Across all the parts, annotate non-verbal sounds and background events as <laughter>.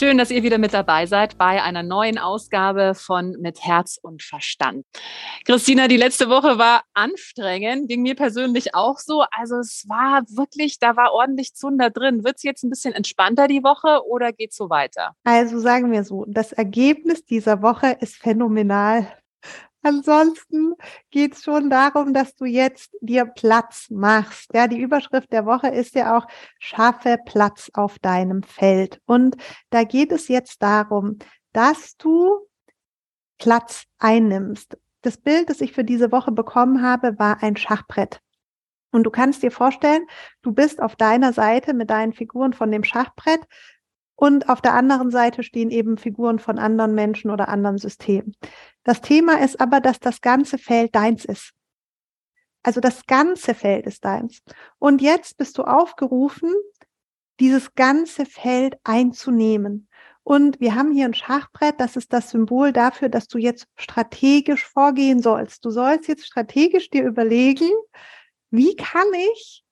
Schön, dass ihr wieder mit dabei seid bei einer neuen Ausgabe von Mit Herz und Verstand. Christina, die letzte Woche war anstrengend, ging mir persönlich auch so. Also es war wirklich, da war ordentlich Zunder drin. Wird es jetzt ein bisschen entspannter die Woche oder geht es so weiter? Also sagen wir so, das Ergebnis dieser Woche ist phänomenal. Ansonsten geht es schon darum, dass du jetzt dir Platz machst. Ja, die Überschrift der Woche ist ja auch, schaffe Platz auf deinem Feld. Und da geht es jetzt darum, dass du Platz einnimmst. Das Bild, das ich für diese Woche bekommen habe, war ein Schachbrett. Und du kannst dir vorstellen, du bist auf deiner Seite mit deinen Figuren von dem Schachbrett und auf der anderen Seite stehen eben Figuren von anderen Menschen oder anderen Systemen. Das Thema ist aber, dass das ganze Feld deins ist. Also das ganze Feld ist deins. Und jetzt bist du aufgerufen, dieses ganze Feld einzunehmen. Und wir haben hier ein Schachbrett, das ist das Symbol dafür, dass du jetzt strategisch vorgehen sollst. Du sollst jetzt strategisch dir überlegen, wie kann ich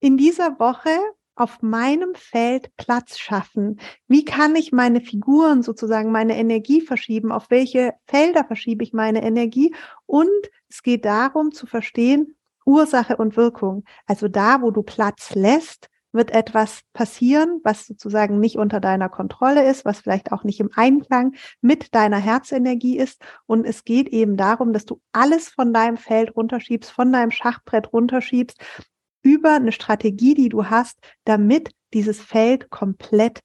in dieser Woche auf meinem Feld Platz schaffen? Wie kann ich meine Figuren sozusagen, meine Energie verschieben? Auf welche Felder verschiebe ich meine Energie? Und es geht darum zu verstehen, Ursache und Wirkung. Also da, wo du Platz lässt, wird etwas passieren, was sozusagen nicht unter deiner Kontrolle ist, was vielleicht auch nicht im Einklang mit deiner Herzenergie ist. Und es geht eben darum, dass du alles von deinem Feld runterschiebst, von deinem Schachbrett runterschiebst über eine Strategie, die du hast, damit dieses Feld komplett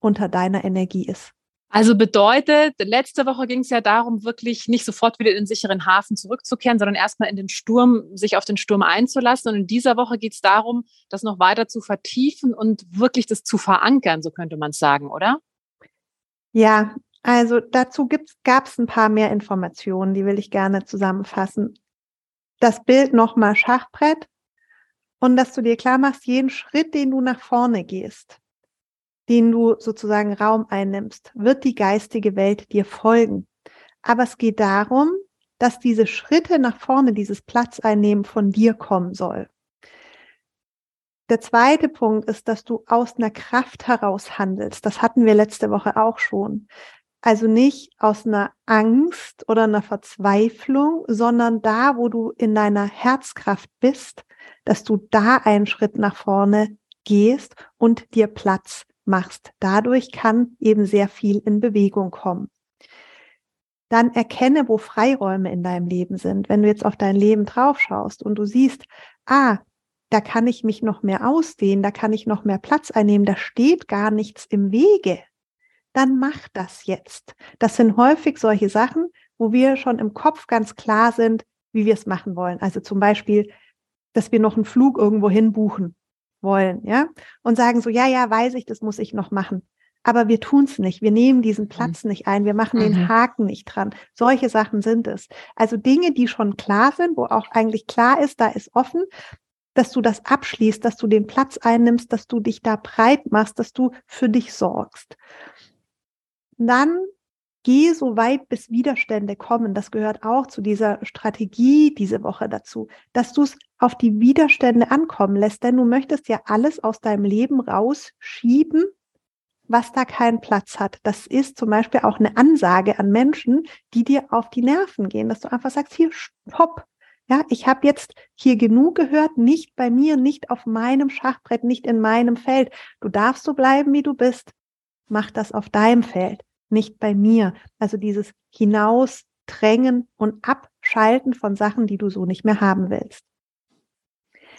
unter deiner Energie ist. Also bedeutet, letzte Woche ging es ja darum, wirklich nicht sofort wieder in den sicheren Hafen zurückzukehren, sondern erstmal in den Sturm, sich auf den Sturm einzulassen. Und in dieser Woche geht es darum, das noch weiter zu vertiefen und wirklich das zu verankern, so könnte man es sagen, oder? Ja, also dazu gab es ein paar mehr Informationen, die will ich gerne zusammenfassen. Das Bild nochmal Schachbrett und dass du dir klar machst, jeden Schritt, den du nach vorne gehst, den du sozusagen Raum einnimmst, wird die geistige Welt dir folgen. Aber es geht darum, dass diese Schritte nach vorne, dieses Platz einnehmen von dir kommen soll. Der zweite Punkt ist, dass du aus einer Kraft heraus handelst. Das hatten wir letzte Woche auch schon. Also nicht aus einer Angst oder einer Verzweiflung, sondern da, wo du in deiner Herzkraft bist, dass du da einen Schritt nach vorne gehst und dir Platz machst. Dadurch kann eben sehr viel in Bewegung kommen. Dann erkenne, wo Freiräume in deinem Leben sind. Wenn du jetzt auf dein Leben draufschaust und du siehst, ah, da kann ich mich noch mehr ausdehnen, da kann ich noch mehr Platz einnehmen, da steht gar nichts im Wege dann mach das jetzt. Das sind häufig solche Sachen, wo wir schon im Kopf ganz klar sind, wie wir es machen wollen. Also zum Beispiel, dass wir noch einen Flug irgendwo hin buchen wollen, ja, und sagen so, ja, ja, weiß ich, das muss ich noch machen. Aber wir tun es nicht. Wir nehmen diesen mhm. Platz mhm. nicht ein. Wir machen mhm. den Haken nicht dran. Solche Sachen sind es. Also Dinge, die schon klar sind, wo auch eigentlich klar ist, da ist offen, dass du das abschließt, dass du den Platz einnimmst, dass du dich da breit machst, dass du für dich sorgst dann geh so weit, bis Widerstände kommen. Das gehört auch zu dieser Strategie diese Woche dazu, dass du es auf die Widerstände ankommen lässt, denn du möchtest ja alles aus deinem Leben rausschieben, was da keinen Platz hat. Das ist zum Beispiel auch eine Ansage an Menschen, die dir auf die Nerven gehen, dass du einfach sagst, hier, stopp. Ja, ich habe jetzt hier genug gehört, nicht bei mir, nicht auf meinem Schachbrett, nicht in meinem Feld. Du darfst so bleiben, wie du bist mach das auf deinem Feld, nicht bei mir. Also dieses Hinausdrängen und Abschalten von Sachen, die du so nicht mehr haben willst.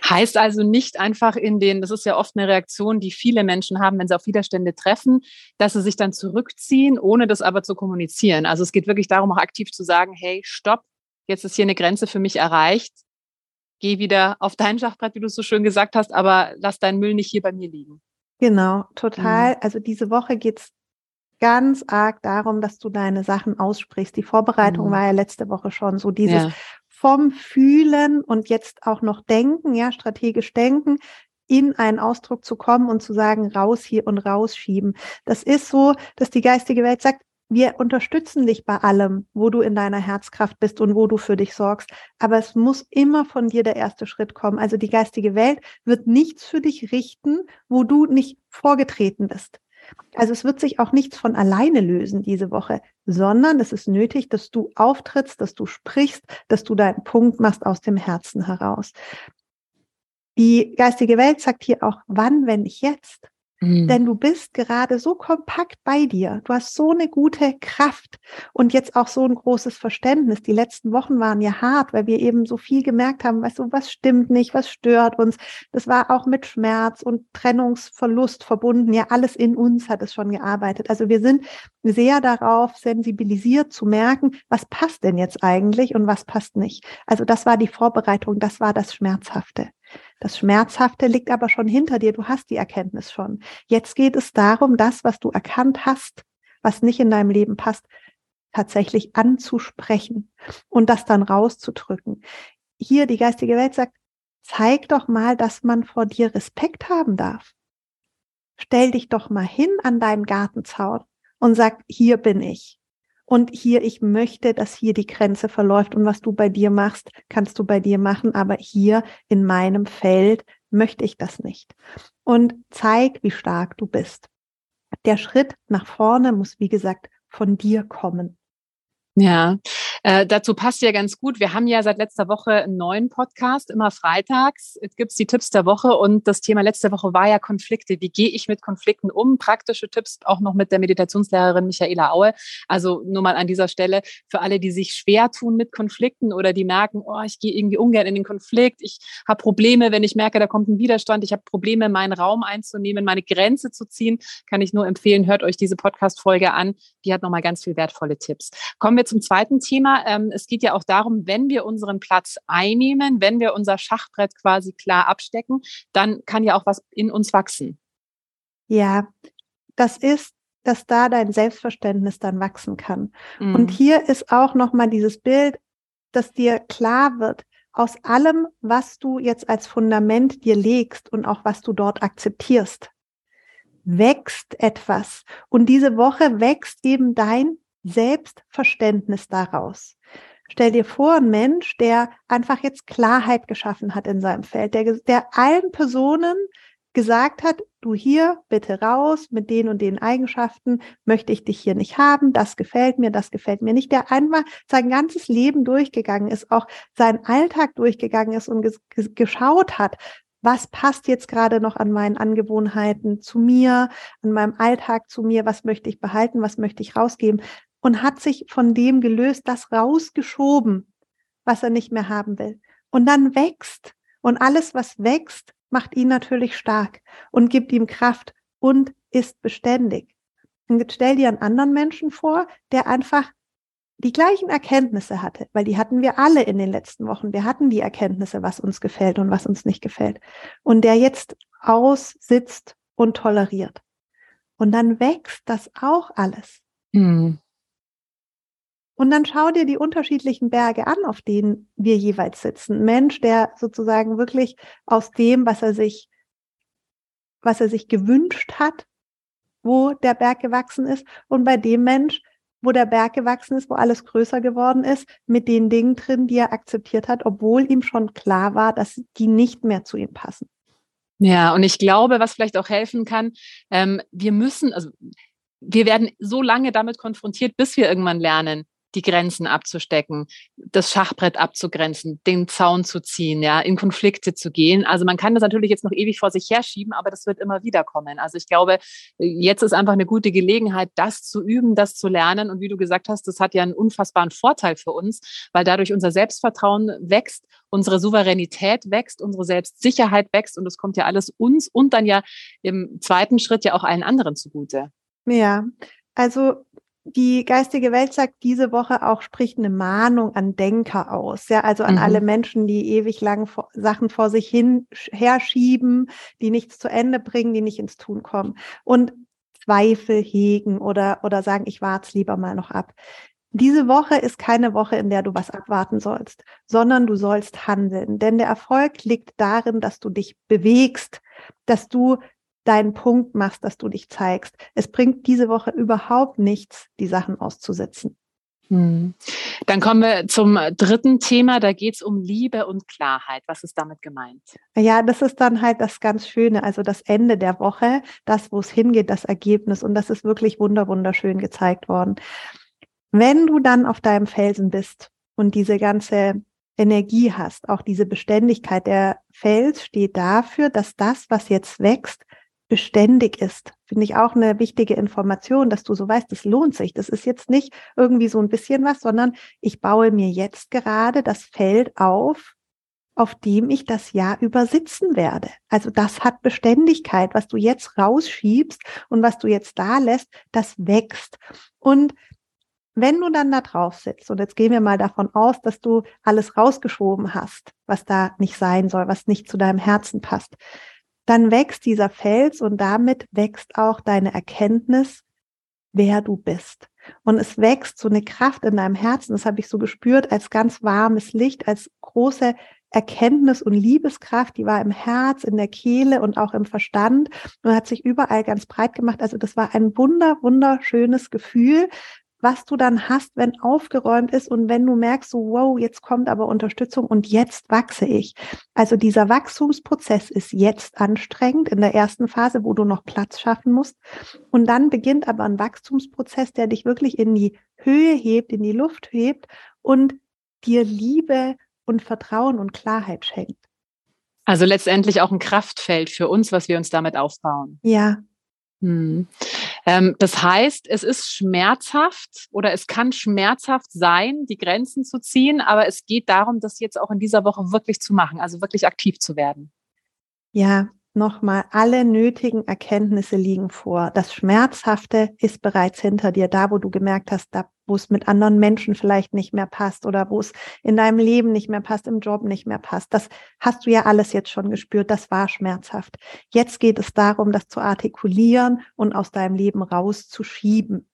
Heißt also nicht einfach in den, das ist ja oft eine Reaktion, die viele Menschen haben, wenn sie auf Widerstände treffen, dass sie sich dann zurückziehen, ohne das aber zu kommunizieren. Also es geht wirklich darum, auch aktiv zu sagen, hey, stopp, jetzt ist hier eine Grenze für mich erreicht. Geh wieder auf dein Schachbrett, wie du es so schön gesagt hast, aber lass deinen Müll nicht hier bei mir liegen. Genau, total. Mhm. Also diese Woche geht's ganz arg darum, dass du deine Sachen aussprichst. Die Vorbereitung mhm. war ja letzte Woche schon so dieses ja. vom Fühlen und jetzt auch noch Denken, ja, strategisch denken, in einen Ausdruck zu kommen und zu sagen, raus hier und rausschieben. Das ist so, dass die geistige Welt sagt, wir unterstützen dich bei allem, wo du in deiner Herzkraft bist und wo du für dich sorgst. Aber es muss immer von dir der erste Schritt kommen. Also die geistige Welt wird nichts für dich richten, wo du nicht vorgetreten bist. Also es wird sich auch nichts von alleine lösen diese Woche, sondern es ist nötig, dass du auftrittst, dass du sprichst, dass du deinen Punkt machst aus dem Herzen heraus. Die geistige Welt sagt hier auch, wann, wenn nicht jetzt? Mhm. Denn du bist gerade so kompakt bei dir. Du hast so eine gute Kraft und jetzt auch so ein großes Verständnis. Die letzten Wochen waren ja hart, weil wir eben so viel gemerkt haben, weißt du, was stimmt nicht, was stört uns. Das war auch mit Schmerz und Trennungsverlust verbunden. Ja, alles in uns hat es schon gearbeitet. Also wir sind sehr darauf sensibilisiert zu merken, was passt denn jetzt eigentlich und was passt nicht. Also das war die Vorbereitung, das war das Schmerzhafte. Das Schmerzhafte liegt aber schon hinter dir. Du hast die Erkenntnis schon. Jetzt geht es darum, das, was du erkannt hast, was nicht in deinem Leben passt, tatsächlich anzusprechen und das dann rauszudrücken. Hier die geistige Welt sagt, zeig doch mal, dass man vor dir Respekt haben darf. Stell dich doch mal hin an deinen Gartenzaun und sag, hier bin ich. Und hier, ich möchte, dass hier die Grenze verläuft und was du bei dir machst, kannst du bei dir machen, aber hier in meinem Feld möchte ich das nicht. Und zeig, wie stark du bist. Der Schritt nach vorne muss, wie gesagt, von dir kommen. Ja, äh, dazu passt ja ganz gut. Wir haben ja seit letzter Woche einen neuen Podcast, immer freitags. Jetzt gibt's die Tipps der Woche und das Thema letzte Woche war ja Konflikte. Wie gehe ich mit Konflikten um? Praktische Tipps auch noch mit der Meditationslehrerin Michaela Aue. Also nur mal an dieser Stelle für alle, die sich schwer tun mit Konflikten oder die merken, oh, ich gehe irgendwie ungern in den Konflikt. Ich habe Probleme, wenn ich merke, da kommt ein Widerstand. Ich habe Probleme, meinen Raum einzunehmen, meine Grenze zu ziehen. Kann ich nur empfehlen, hört euch diese Podcast-Folge an. Die hat nochmal ganz viel wertvolle Tipps. Kommen wir zum zweiten Thema. Ähm, es geht ja auch darum, wenn wir unseren Platz einnehmen, wenn wir unser Schachbrett quasi klar abstecken, dann kann ja auch was in uns wachsen. Ja, das ist, dass da dein Selbstverständnis dann wachsen kann. Mhm. Und hier ist auch nochmal dieses Bild, dass dir klar wird, aus allem, was du jetzt als Fundament dir legst und auch was du dort akzeptierst, wächst etwas. Und diese Woche wächst eben dein Selbstverständnis daraus. Stell dir vor, ein Mensch, der einfach jetzt Klarheit geschaffen hat in seinem Feld, der, der allen Personen gesagt hat, du hier bitte raus mit den und den Eigenschaften, möchte ich dich hier nicht haben, das gefällt mir, das gefällt mir nicht, der einmal sein ganzes Leben durchgegangen ist, auch seinen Alltag durchgegangen ist und geschaut hat, was passt jetzt gerade noch an meinen Angewohnheiten zu mir, an meinem Alltag zu mir, was möchte ich behalten, was möchte ich rausgeben und hat sich von dem gelöst, das rausgeschoben, was er nicht mehr haben will. Und dann wächst. Und alles, was wächst, macht ihn natürlich stark und gibt ihm Kraft und ist beständig. Und jetzt stell dir einen anderen Menschen vor, der einfach die gleichen Erkenntnisse hatte, weil die hatten wir alle in den letzten Wochen. Wir hatten die Erkenntnisse, was uns gefällt und was uns nicht gefällt. Und der jetzt aussitzt und toleriert. Und dann wächst das auch alles. Mhm. Und dann schau dir die unterschiedlichen Berge an, auf denen wir jeweils sitzen. Mensch, der sozusagen wirklich aus dem, was er sich, was er sich gewünscht hat, wo der Berg gewachsen ist, und bei dem Mensch, wo der Berg gewachsen ist, wo alles größer geworden ist, mit den Dingen drin, die er akzeptiert hat, obwohl ihm schon klar war, dass die nicht mehr zu ihm passen. Ja, und ich glaube, was vielleicht auch helfen kann, ähm, wir müssen, also wir werden so lange damit konfrontiert, bis wir irgendwann lernen, die Grenzen abzustecken, das Schachbrett abzugrenzen, den Zaun zu ziehen, ja, in Konflikte zu gehen. Also man kann das natürlich jetzt noch ewig vor sich herschieben, aber das wird immer wieder kommen. Also ich glaube, jetzt ist einfach eine gute Gelegenheit, das zu üben, das zu lernen. Und wie du gesagt hast, das hat ja einen unfassbaren Vorteil für uns, weil dadurch unser Selbstvertrauen wächst, unsere Souveränität wächst, unsere Selbstsicherheit wächst und das kommt ja alles uns und dann ja im zweiten Schritt ja auch allen anderen zugute. Ja, also die geistige Welt sagt diese Woche auch, spricht eine Mahnung an Denker aus. Ja, also an mhm. alle Menschen, die ewig lang vor, Sachen vor sich hin herschieben, die nichts zu Ende bringen, die nicht ins Tun kommen. Und Zweifel hegen oder, oder sagen, ich warte lieber mal noch ab. Diese Woche ist keine Woche, in der du was abwarten sollst, sondern du sollst handeln. Denn der Erfolg liegt darin, dass du dich bewegst, dass du deinen Punkt machst, dass du dich zeigst. Es bringt diese Woche überhaupt nichts, die Sachen auszusitzen. Hm. Dann kommen wir zum dritten Thema. Da geht es um Liebe und Klarheit. Was ist damit gemeint? Ja, das ist dann halt das ganz Schöne, also das Ende der Woche, das, wo es hingeht, das Ergebnis. Und das ist wirklich wunder, wunderschön gezeigt worden. Wenn du dann auf deinem Felsen bist und diese ganze Energie hast, auch diese Beständigkeit, der Fels steht dafür, dass das, was jetzt wächst, beständig ist. Finde ich auch eine wichtige Information, dass du so weißt, das lohnt sich. Das ist jetzt nicht irgendwie so ein bisschen was, sondern ich baue mir jetzt gerade das Feld auf, auf dem ich das Jahr über sitzen werde. Also das hat Beständigkeit. Was du jetzt rausschiebst und was du jetzt da lässt, das wächst. Und wenn du dann da drauf sitzt, und jetzt gehen wir mal davon aus, dass du alles rausgeschoben hast, was da nicht sein soll, was nicht zu deinem Herzen passt, dann wächst dieser Fels und damit wächst auch deine Erkenntnis, wer du bist. Und es wächst so eine Kraft in deinem Herzen, das habe ich so gespürt, als ganz warmes Licht, als große Erkenntnis und Liebeskraft, die war im Herz, in der Kehle und auch im Verstand und hat sich überall ganz breit gemacht. Also das war ein wunder, wunderschönes Gefühl, was du dann hast, wenn aufgeräumt ist und wenn du merkst, so, wow, jetzt kommt aber Unterstützung und jetzt wachse ich. Also dieser Wachstumsprozess ist jetzt anstrengend in der ersten Phase, wo du noch Platz schaffen musst. Und dann beginnt aber ein Wachstumsprozess, der dich wirklich in die Höhe hebt, in die Luft hebt und dir Liebe und Vertrauen und Klarheit schenkt. Also letztendlich auch ein Kraftfeld für uns, was wir uns damit aufbauen. Ja, hm. Ähm, das heißt, es ist schmerzhaft oder es kann schmerzhaft sein, die Grenzen zu ziehen, aber es geht darum, das jetzt auch in dieser Woche wirklich zu machen, also wirklich aktiv zu werden. Ja, nochmal, alle nötigen Erkenntnisse liegen vor. Das Schmerzhafte ist bereits hinter dir, da wo du gemerkt hast, da wo es mit anderen Menschen vielleicht nicht mehr passt oder wo es in deinem Leben nicht mehr passt, im Job nicht mehr passt. Das hast du ja alles jetzt schon gespürt, das war schmerzhaft. Jetzt geht es darum, das zu artikulieren und aus deinem Leben rauszuschieben.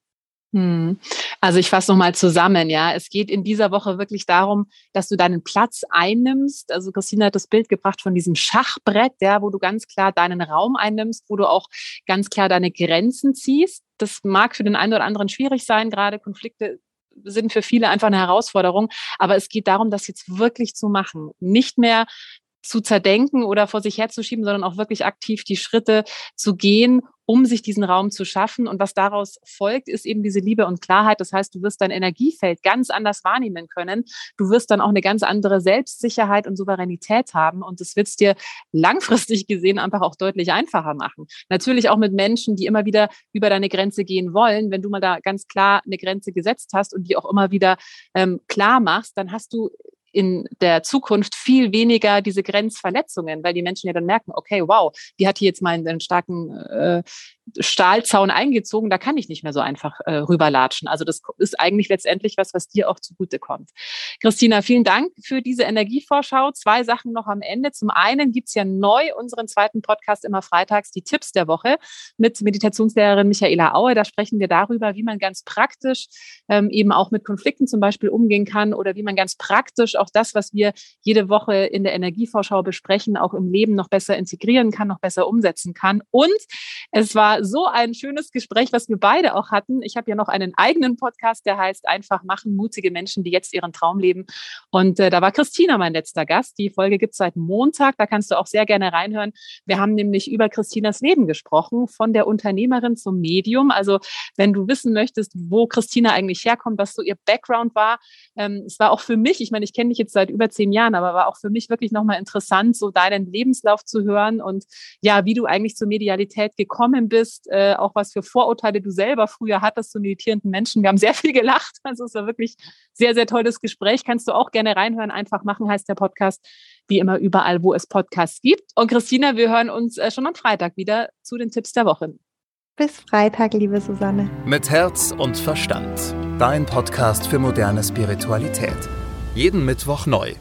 Hm. Also ich fasse nochmal zusammen, ja. Es geht in dieser Woche wirklich darum, dass du deinen Platz einnimmst. Also Christina hat das Bild gebracht von diesem Schachbrett, ja, wo du ganz klar deinen Raum einnimmst, wo du auch ganz klar deine Grenzen ziehst. Das mag für den einen oder anderen schwierig sein, gerade Konflikte sind für viele einfach eine Herausforderung. Aber es geht darum, das jetzt wirklich zu machen. Nicht mehr zu zerdenken oder vor sich herzuschieben, sondern auch wirklich aktiv die Schritte zu gehen, um sich diesen Raum zu schaffen. Und was daraus folgt, ist eben diese Liebe und Klarheit. Das heißt, du wirst dein Energiefeld ganz anders wahrnehmen können. Du wirst dann auch eine ganz andere Selbstsicherheit und Souveränität haben. Und das wird es dir langfristig gesehen einfach auch deutlich einfacher machen. Natürlich auch mit Menschen, die immer wieder über deine Grenze gehen wollen. Wenn du mal da ganz klar eine Grenze gesetzt hast und die auch immer wieder ähm, klar machst, dann hast du in der Zukunft viel weniger diese Grenzverletzungen, weil die Menschen ja dann merken, okay, wow, die hat hier jetzt mal einen starken äh, Stahlzaun eingezogen, da kann ich nicht mehr so einfach äh, rüberlatschen. Also das ist eigentlich letztendlich was, was dir auch zugutekommt. Christina, vielen Dank für diese Energievorschau. Zwei Sachen noch am Ende. Zum einen gibt's ja neu unseren zweiten Podcast immer freitags, die Tipps der Woche mit Meditationslehrerin Michaela Aue. Da sprechen wir darüber, wie man ganz praktisch ähm, eben auch mit Konflikten zum Beispiel umgehen kann oder wie man ganz praktisch auch das, was wir jede Woche in der Energievorschau besprechen, auch im Leben noch besser integrieren kann, noch besser umsetzen kann. Und es war so ein schönes Gespräch, was wir beide auch hatten. Ich habe ja noch einen eigenen Podcast, der heißt Einfach machen, mutige Menschen, die jetzt ihren Traum leben. Und äh, da war Christina mein letzter Gast. Die Folge gibt es seit Montag. Da kannst du auch sehr gerne reinhören. Wir haben nämlich über Christinas Leben gesprochen, von der Unternehmerin zum Medium. Also wenn du wissen möchtest, wo Christina eigentlich herkommt, was so ihr Background war. Ähm, es war auch für mich, ich meine, ich kenne dich jetzt seit über zehn Jahren, aber war auch für mich wirklich nochmal interessant, so deinen Lebenslauf zu hören und ja, wie du eigentlich zur Medialität gekommen bist bist, äh, auch was für Vorurteile du selber früher hattest zu meditierenden Menschen. Wir haben sehr viel gelacht. <laughs> Also es war wirklich sehr, sehr tolles Gespräch. Kannst du auch gerne reinhören. Einfach machen heißt der Podcast, wie immer überall, wo es Podcasts gibt. Und Christina, wir hören uns äh, schon am Freitag wieder zu den Tipps der Woche. Bis Freitag, liebe Susanne. Mit Herz und Verstand. Dein Podcast für moderne Spiritualität. Jeden Mittwoch neu.